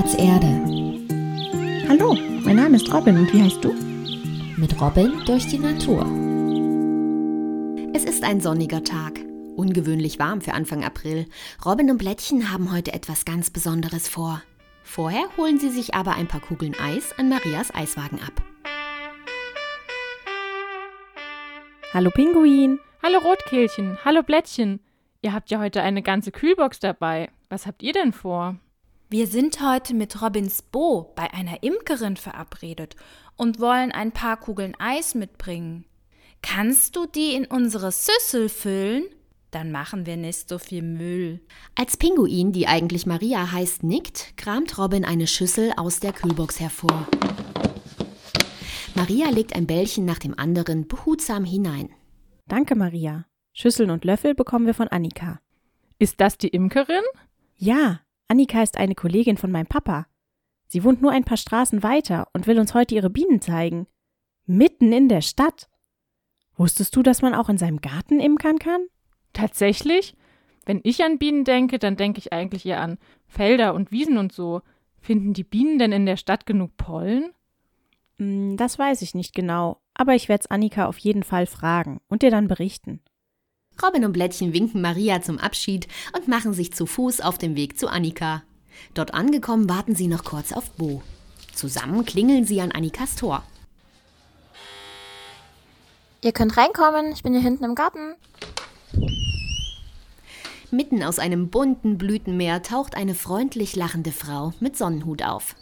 Platz Erde. Hallo, mein Name ist Robin und wie heißt du? Mit Robin durch die Natur. Es ist ein sonniger Tag. Ungewöhnlich warm für Anfang April. Robin und Blättchen haben heute etwas ganz Besonderes vor. Vorher holen sie sich aber ein paar Kugeln Eis an Marias Eiswagen ab. Hallo Pinguin. Hallo Rotkehlchen, hallo Blättchen. Ihr habt ja heute eine ganze Kühlbox dabei. Was habt ihr denn vor? Wir sind heute mit Robins Bo bei einer Imkerin verabredet und wollen ein paar Kugeln Eis mitbringen. Kannst du die in unsere Süssel füllen? Dann machen wir nicht so viel Müll. Als Pinguin, die eigentlich Maria heißt, nickt, kramt Robin eine Schüssel aus der Kühlbox hervor. Maria legt ein Bällchen nach dem anderen behutsam hinein. Danke, Maria. Schüsseln und Löffel bekommen wir von Annika. Ist das die Imkerin? Ja, Annika ist eine Kollegin von meinem Papa. Sie wohnt nur ein paar Straßen weiter und will uns heute ihre Bienen zeigen. Mitten in der Stadt. Wusstest du, dass man auch in seinem Garten imkern kann? Tatsächlich? Wenn ich an Bienen denke, dann denke ich eigentlich eher an Felder und Wiesen und so. Finden die Bienen denn in der Stadt genug Pollen? Hm, das weiß ich nicht genau, aber ich werde es Annika auf jeden Fall fragen und dir dann berichten. Robin und Blättchen winken Maria zum Abschied und machen sich zu Fuß auf den Weg zu Annika. Dort angekommen warten sie noch kurz auf Bo. Zusammen klingeln sie an Annikas Tor. Ihr könnt reinkommen, ich bin hier hinten im Garten. Mitten aus einem bunten Blütenmeer taucht eine freundlich lachende Frau mit Sonnenhut auf.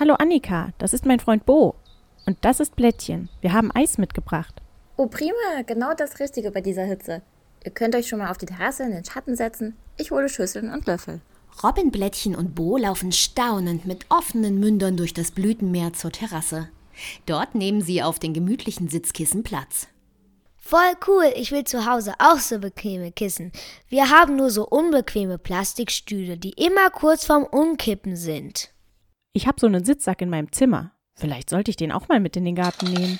Hallo Annika, das ist mein Freund Bo. Und das ist Blättchen. Wir haben Eis mitgebracht. Oh, prima, genau das Richtige bei dieser Hitze. Ihr könnt euch schon mal auf die Terrasse in den Schatten setzen. Ich hole Schüsseln und Löffel. Robin, Blättchen und Bo laufen staunend mit offenen Mündern durch das Blütenmeer zur Terrasse. Dort nehmen sie auf den gemütlichen Sitzkissen Platz. Voll cool, ich will zu Hause auch so bequeme Kissen. Wir haben nur so unbequeme Plastikstühle, die immer kurz vorm Umkippen sind. Ich habe so einen Sitzsack in meinem Zimmer. Vielleicht sollte ich den auch mal mit in den Garten nehmen.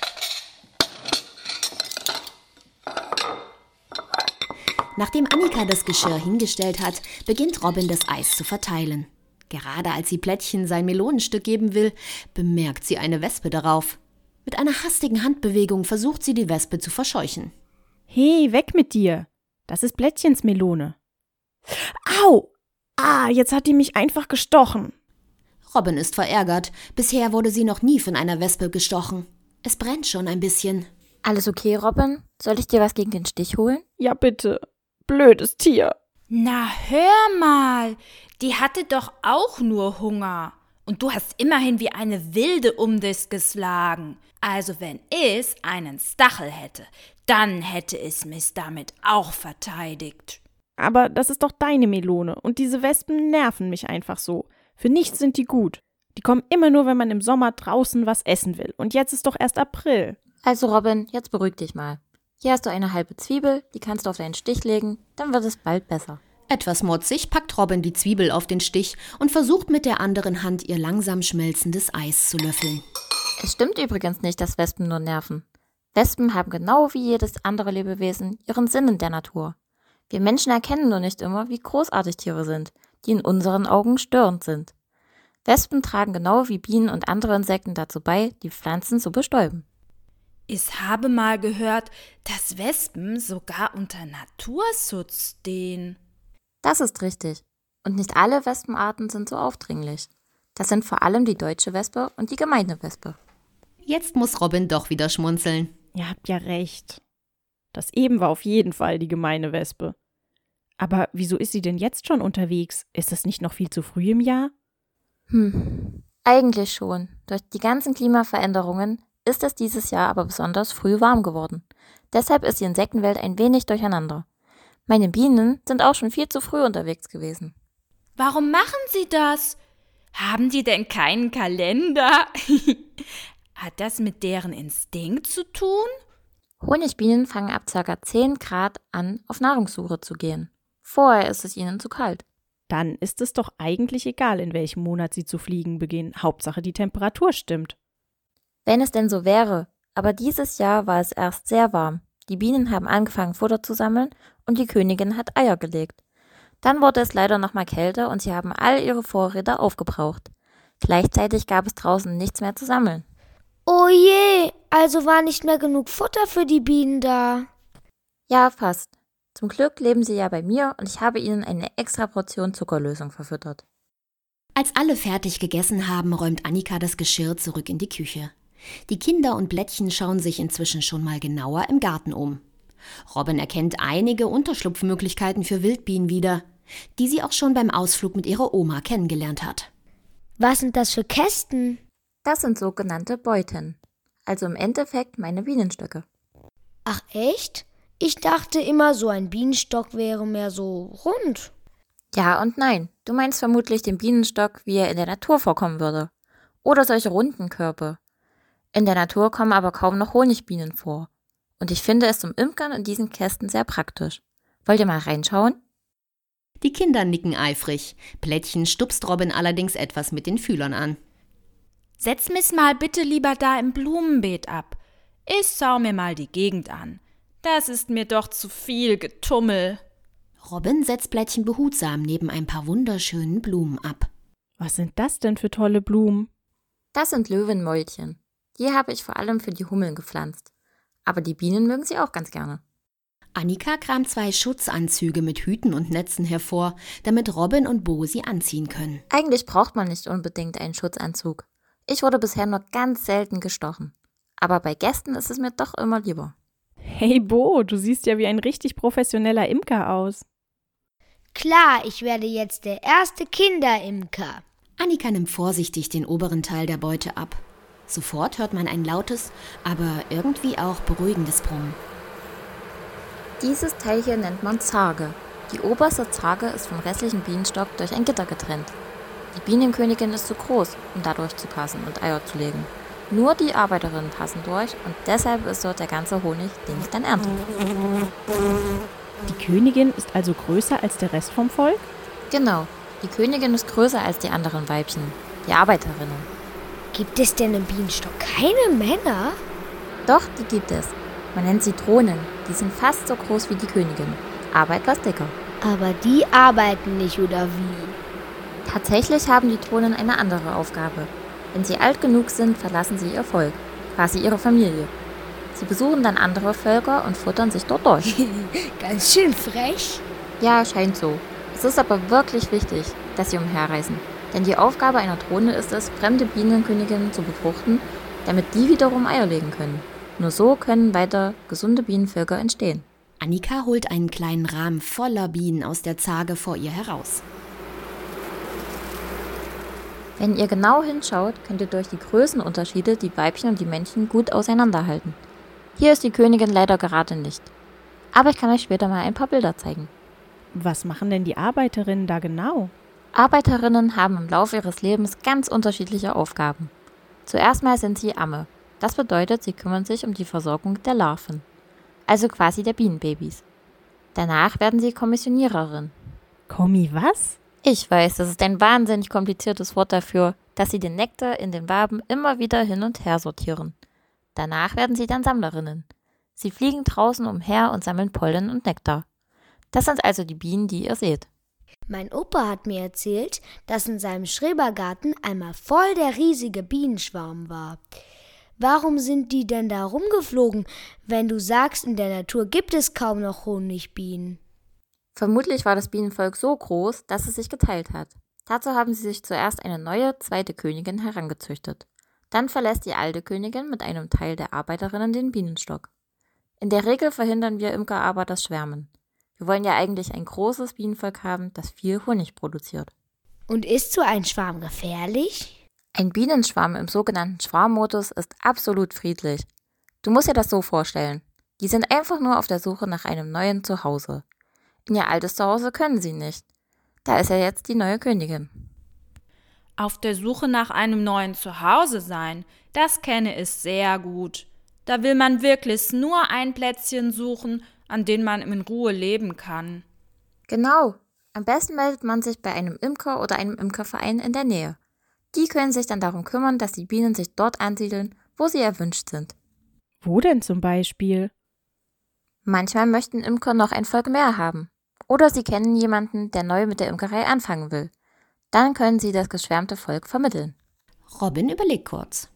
Nachdem Annika das Geschirr hingestellt hat, beginnt Robin das Eis zu verteilen. Gerade als sie Plättchen sein Melonenstück geben will, bemerkt sie eine Wespe darauf. Mit einer hastigen Handbewegung versucht sie, die Wespe zu verscheuchen. Hey, weg mit dir! Das ist Blättchens Melone. Au! Ah, jetzt hat die mich einfach gestochen. Robin ist verärgert. Bisher wurde sie noch nie von einer Wespe gestochen. Es brennt schon ein bisschen. Alles okay, Robin? Soll ich dir was gegen den Stich holen? Ja, bitte. Blödes Tier. Na, hör mal. Die hatte doch auch nur Hunger. Und du hast immerhin wie eine Wilde um dich geschlagen. Also wenn es einen Stachel hätte, dann hätte es mich damit auch verteidigt. Aber das ist doch deine Melone und diese Wespen nerven mich einfach so. Für nichts sind die gut. Die kommen immer nur, wenn man im Sommer draußen was essen will. Und jetzt ist doch erst April. Also Robin, jetzt beruhig dich mal. Hier hast du eine halbe Zwiebel, die kannst du auf deinen Stich legen, dann wird es bald besser. Etwas mutzig packt Robin die Zwiebel auf den Stich und versucht mit der anderen Hand ihr langsam schmelzendes Eis zu löffeln. Es stimmt übrigens nicht, dass Wespen nur nerven. Wespen haben genau wie jedes andere Lebewesen ihren Sinn in der Natur. Wir Menschen erkennen nur nicht immer, wie großartig Tiere sind, die in unseren Augen störend sind. Wespen tragen genau wie Bienen und andere Insekten dazu bei, die Pflanzen zu bestäuben. Ich habe mal gehört, dass Wespen sogar unter Naturschutz stehen. Das ist richtig. Und nicht alle Wespenarten sind so aufdringlich. Das sind vor allem die deutsche Wespe und die gemeine Wespe. Jetzt muss Robin doch wieder schmunzeln. Ihr habt ja recht. Das eben war auf jeden Fall die gemeine Wespe. Aber wieso ist sie denn jetzt schon unterwegs? Ist es nicht noch viel zu früh im Jahr? Hm, eigentlich schon. Durch die ganzen Klimaveränderungen ist es dieses Jahr aber besonders früh warm geworden. Deshalb ist die Insektenwelt ein wenig durcheinander. Meine Bienen sind auch schon viel zu früh unterwegs gewesen. Warum machen sie das? Haben die denn keinen Kalender? Hat das mit deren Instinkt zu tun? Honigbienen fangen ab ca. 10 Grad an, auf Nahrungssuche zu gehen. Vorher ist es ihnen zu kalt. Dann ist es doch eigentlich egal, in welchem Monat sie zu fliegen beginnen. Hauptsache die Temperatur stimmt. Wenn es denn so wäre, aber dieses Jahr war es erst sehr warm. Die Bienen haben angefangen, Futter zu sammeln und die Königin hat Eier gelegt. Dann wurde es leider nochmal kälter und sie haben all ihre Vorräte aufgebraucht. Gleichzeitig gab es draußen nichts mehr zu sammeln. Oh je, also war nicht mehr genug Futter für die Bienen da. Ja, fast. Zum Glück leben sie ja bei mir und ich habe ihnen eine extra Portion Zuckerlösung verfüttert. Als alle fertig gegessen haben, räumt Annika das Geschirr zurück in die Küche. Die Kinder und Blättchen schauen sich inzwischen schon mal genauer im Garten um. Robin erkennt einige Unterschlupfmöglichkeiten für Wildbienen wieder, die sie auch schon beim Ausflug mit ihrer Oma kennengelernt hat. Was sind das für Kästen? Das sind sogenannte Beuten, also im Endeffekt meine Bienenstöcke. Ach echt? Ich dachte immer, so ein Bienenstock wäre mehr so rund. Ja und nein. Du meinst vermutlich den Bienenstock, wie er in der Natur vorkommen würde. Oder solche runden Körper. In der Natur kommen aber kaum noch Honigbienen vor. Und ich finde es zum Imkern in diesen Kästen sehr praktisch. Wollt ihr mal reinschauen? Die Kinder nicken eifrig. Plättchen stupst Robin allerdings etwas mit den Fühlern an. Setz mich mal bitte lieber da im Blumenbeet ab. Ich schau mir mal die Gegend an. Das ist mir doch zu viel Getummel. Robin setzt Blättchen behutsam neben ein paar wunderschönen Blumen ab. Was sind das denn für tolle Blumen? Das sind Löwenmäulchen. Die habe ich vor allem für die Hummeln gepflanzt. Aber die Bienen mögen sie auch ganz gerne. Annika kramt zwei Schutzanzüge mit Hüten und Netzen hervor, damit Robin und Bo sie anziehen können. Eigentlich braucht man nicht unbedingt einen Schutzanzug. Ich wurde bisher nur ganz selten gestochen. Aber bei Gästen ist es mir doch immer lieber. Hey Bo, du siehst ja wie ein richtig professioneller Imker aus. Klar, ich werde jetzt der erste Kinderimker. Annika nimmt vorsichtig den oberen Teil der Beute ab. Sofort hört man ein lautes, aber irgendwie auch beruhigendes Brummen. Dieses Teil hier nennt man Zarge. Die oberste Zarge ist vom restlichen Bienenstock durch ein Gitter getrennt. Die Bienenkönigin ist zu groß, um da durchzupassen und Eier zu legen. Nur die Arbeiterinnen passen durch und deshalb ist dort der ganze Honig, den ich dann ernte. Die Königin ist also größer als der Rest vom Volk? Genau, die Königin ist größer als die anderen Weibchen, die Arbeiterinnen. Gibt es denn im Bienenstock keine Männer? Doch, die gibt es. Man nennt sie Drohnen. Die sind fast so groß wie die Königin, aber etwas dicker. Aber die arbeiten nicht, oder wie? Tatsächlich haben die Drohnen eine andere Aufgabe. Wenn sie alt genug sind, verlassen sie ihr Volk, quasi ihre Familie. Sie besuchen dann andere Völker und futtern sich dort durch. Ganz schön frech. Ja, scheint so. Es ist aber wirklich wichtig, dass sie umherreisen. Denn die Aufgabe einer Drohne ist es, fremde Bienenköniginnen zu befruchten, damit die wiederum Eier legen können. Nur so können weiter gesunde Bienenvölker entstehen. Annika holt einen kleinen Rahmen voller Bienen aus der Zarge vor ihr heraus. Wenn ihr genau hinschaut, könnt ihr durch die Größenunterschiede die Weibchen und die Männchen gut auseinanderhalten. Hier ist die Königin leider gerade nicht. Aber ich kann euch später mal ein paar Bilder zeigen. Was machen denn die Arbeiterinnen da genau? Arbeiterinnen haben im Laufe ihres Lebens ganz unterschiedliche Aufgaben. Zuerst mal sind sie Amme. Das bedeutet, sie kümmern sich um die Versorgung der Larven, also quasi der Bienenbabys. Danach werden sie Kommissioniererin. Kommi was? Ich weiß, das ist ein wahnsinnig kompliziertes Wort dafür, dass sie den Nektar in den Waben immer wieder hin und her sortieren. Danach werden sie dann Sammlerinnen. Sie fliegen draußen umher und sammeln Pollen und Nektar. Das sind also die Bienen, die ihr seht. Mein Opa hat mir erzählt, dass in seinem Schrebergarten einmal voll der riesige Bienenschwarm war. Warum sind die denn da rumgeflogen, wenn du sagst, in der Natur gibt es kaum noch Honigbienen? Vermutlich war das Bienenvolk so groß, dass es sich geteilt hat. Dazu haben sie sich zuerst eine neue zweite Königin herangezüchtet. Dann verlässt die alte Königin mit einem Teil der Arbeiterinnen den Bienenstock. In der Regel verhindern wir Imker aber das Schwärmen. Wir wollen ja eigentlich ein großes Bienenvolk haben, das viel Honig produziert. Und ist so ein Schwarm gefährlich? Ein Bienenschwarm im sogenannten Schwarmmodus ist absolut friedlich. Du musst dir das so vorstellen. Die sind einfach nur auf der Suche nach einem neuen Zuhause. In ihr altes Zuhause können sie nicht. Da ist ja jetzt die neue Königin. Auf der Suche nach einem neuen Zuhause sein, das kenne ich sehr gut. Da will man wirklich nur ein Plätzchen suchen, an dem man in Ruhe leben kann. Genau. Am besten meldet man sich bei einem Imker oder einem Imkerverein in der Nähe. Die können sich dann darum kümmern, dass die Bienen sich dort ansiedeln, wo sie erwünscht sind. Wo denn zum Beispiel? Manchmal möchten Imker noch ein Volk mehr haben. Oder sie kennen jemanden, der neu mit der Imkerei anfangen will. Dann können sie das geschwärmte Volk vermitteln. Robin überlegt kurz.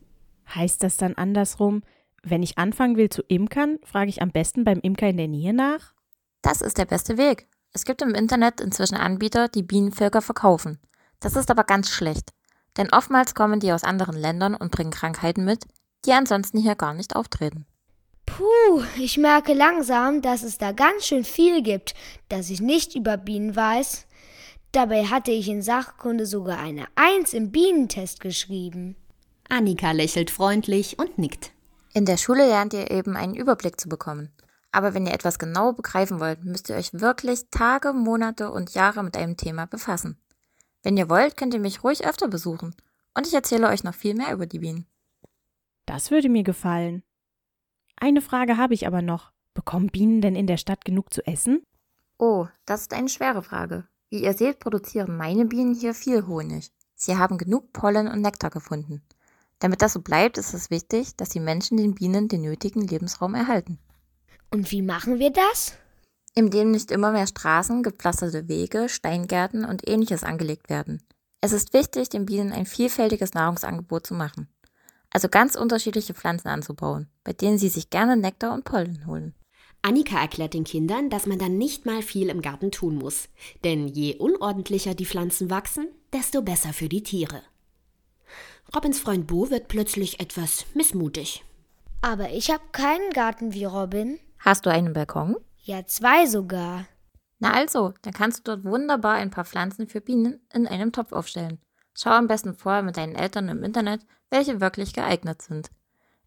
Heißt das dann andersrum, wenn ich anfangen will zu imkern, frage ich am besten beim Imker in der Nähe nach? Das ist der beste Weg. Es gibt im Internet inzwischen Anbieter, die Bienenvölker verkaufen. Das ist aber ganz schlecht. Denn oftmals kommen die aus anderen Ländern und bringen Krankheiten mit, die ansonsten hier gar nicht auftreten. Puh, ich merke langsam, dass es da ganz schön viel gibt, das ich nicht über Bienen weiß. Dabei hatte ich in Sachkunde sogar eine Eins im Bienentest geschrieben. Annika lächelt freundlich und nickt. In der Schule lernt ihr eben einen Überblick zu bekommen. Aber wenn ihr etwas genau begreifen wollt, müsst ihr euch wirklich Tage, Monate und Jahre mit einem Thema befassen. Wenn ihr wollt, könnt ihr mich ruhig öfter besuchen. Und ich erzähle euch noch viel mehr über die Bienen. Das würde mir gefallen. Eine Frage habe ich aber noch. Bekommen Bienen denn in der Stadt genug zu essen? Oh, das ist eine schwere Frage. Wie ihr seht, produzieren meine Bienen hier viel Honig. Sie haben genug Pollen und Nektar gefunden. Damit das so bleibt, ist es wichtig, dass die Menschen den Bienen den nötigen Lebensraum erhalten. Und wie machen wir das? Indem nicht immer mehr Straßen, gepflasterte Wege, Steingärten und ähnliches angelegt werden. Es ist wichtig, den Bienen ein vielfältiges Nahrungsangebot zu machen. Also ganz unterschiedliche Pflanzen anzubauen, bei denen sie sich gerne Nektar und Pollen holen. Annika erklärt den Kindern, dass man dann nicht mal viel im Garten tun muss. Denn je unordentlicher die Pflanzen wachsen, desto besser für die Tiere. Robins Freund Bo wird plötzlich etwas missmutig. Aber ich habe keinen Garten wie Robin. Hast du einen Balkon? Ja, zwei sogar. Na also, dann kannst du dort wunderbar ein paar Pflanzen für Bienen in einem Topf aufstellen. Schau am besten vorher mit deinen Eltern im Internet, welche wirklich geeignet sind.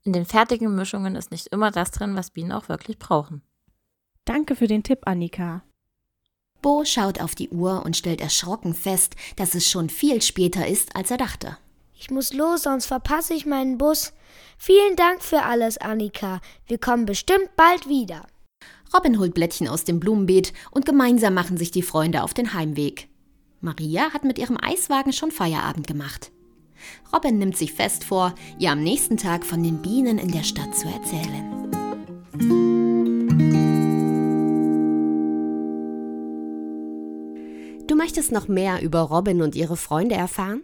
In den fertigen Mischungen ist nicht immer das drin, was Bienen auch wirklich brauchen. Danke für den Tipp, Annika. Bo schaut auf die Uhr und stellt erschrocken fest, dass es schon viel später ist, als er dachte. Ich muss los, sonst verpasse ich meinen Bus. Vielen Dank für alles, Annika. Wir kommen bestimmt bald wieder. Robin holt Blättchen aus dem Blumenbeet und gemeinsam machen sich die Freunde auf den Heimweg. Maria hat mit ihrem Eiswagen schon Feierabend gemacht. Robin nimmt sich fest vor, ihr am nächsten Tag von den Bienen in der Stadt zu erzählen. Du möchtest noch mehr über Robin und ihre Freunde erfahren?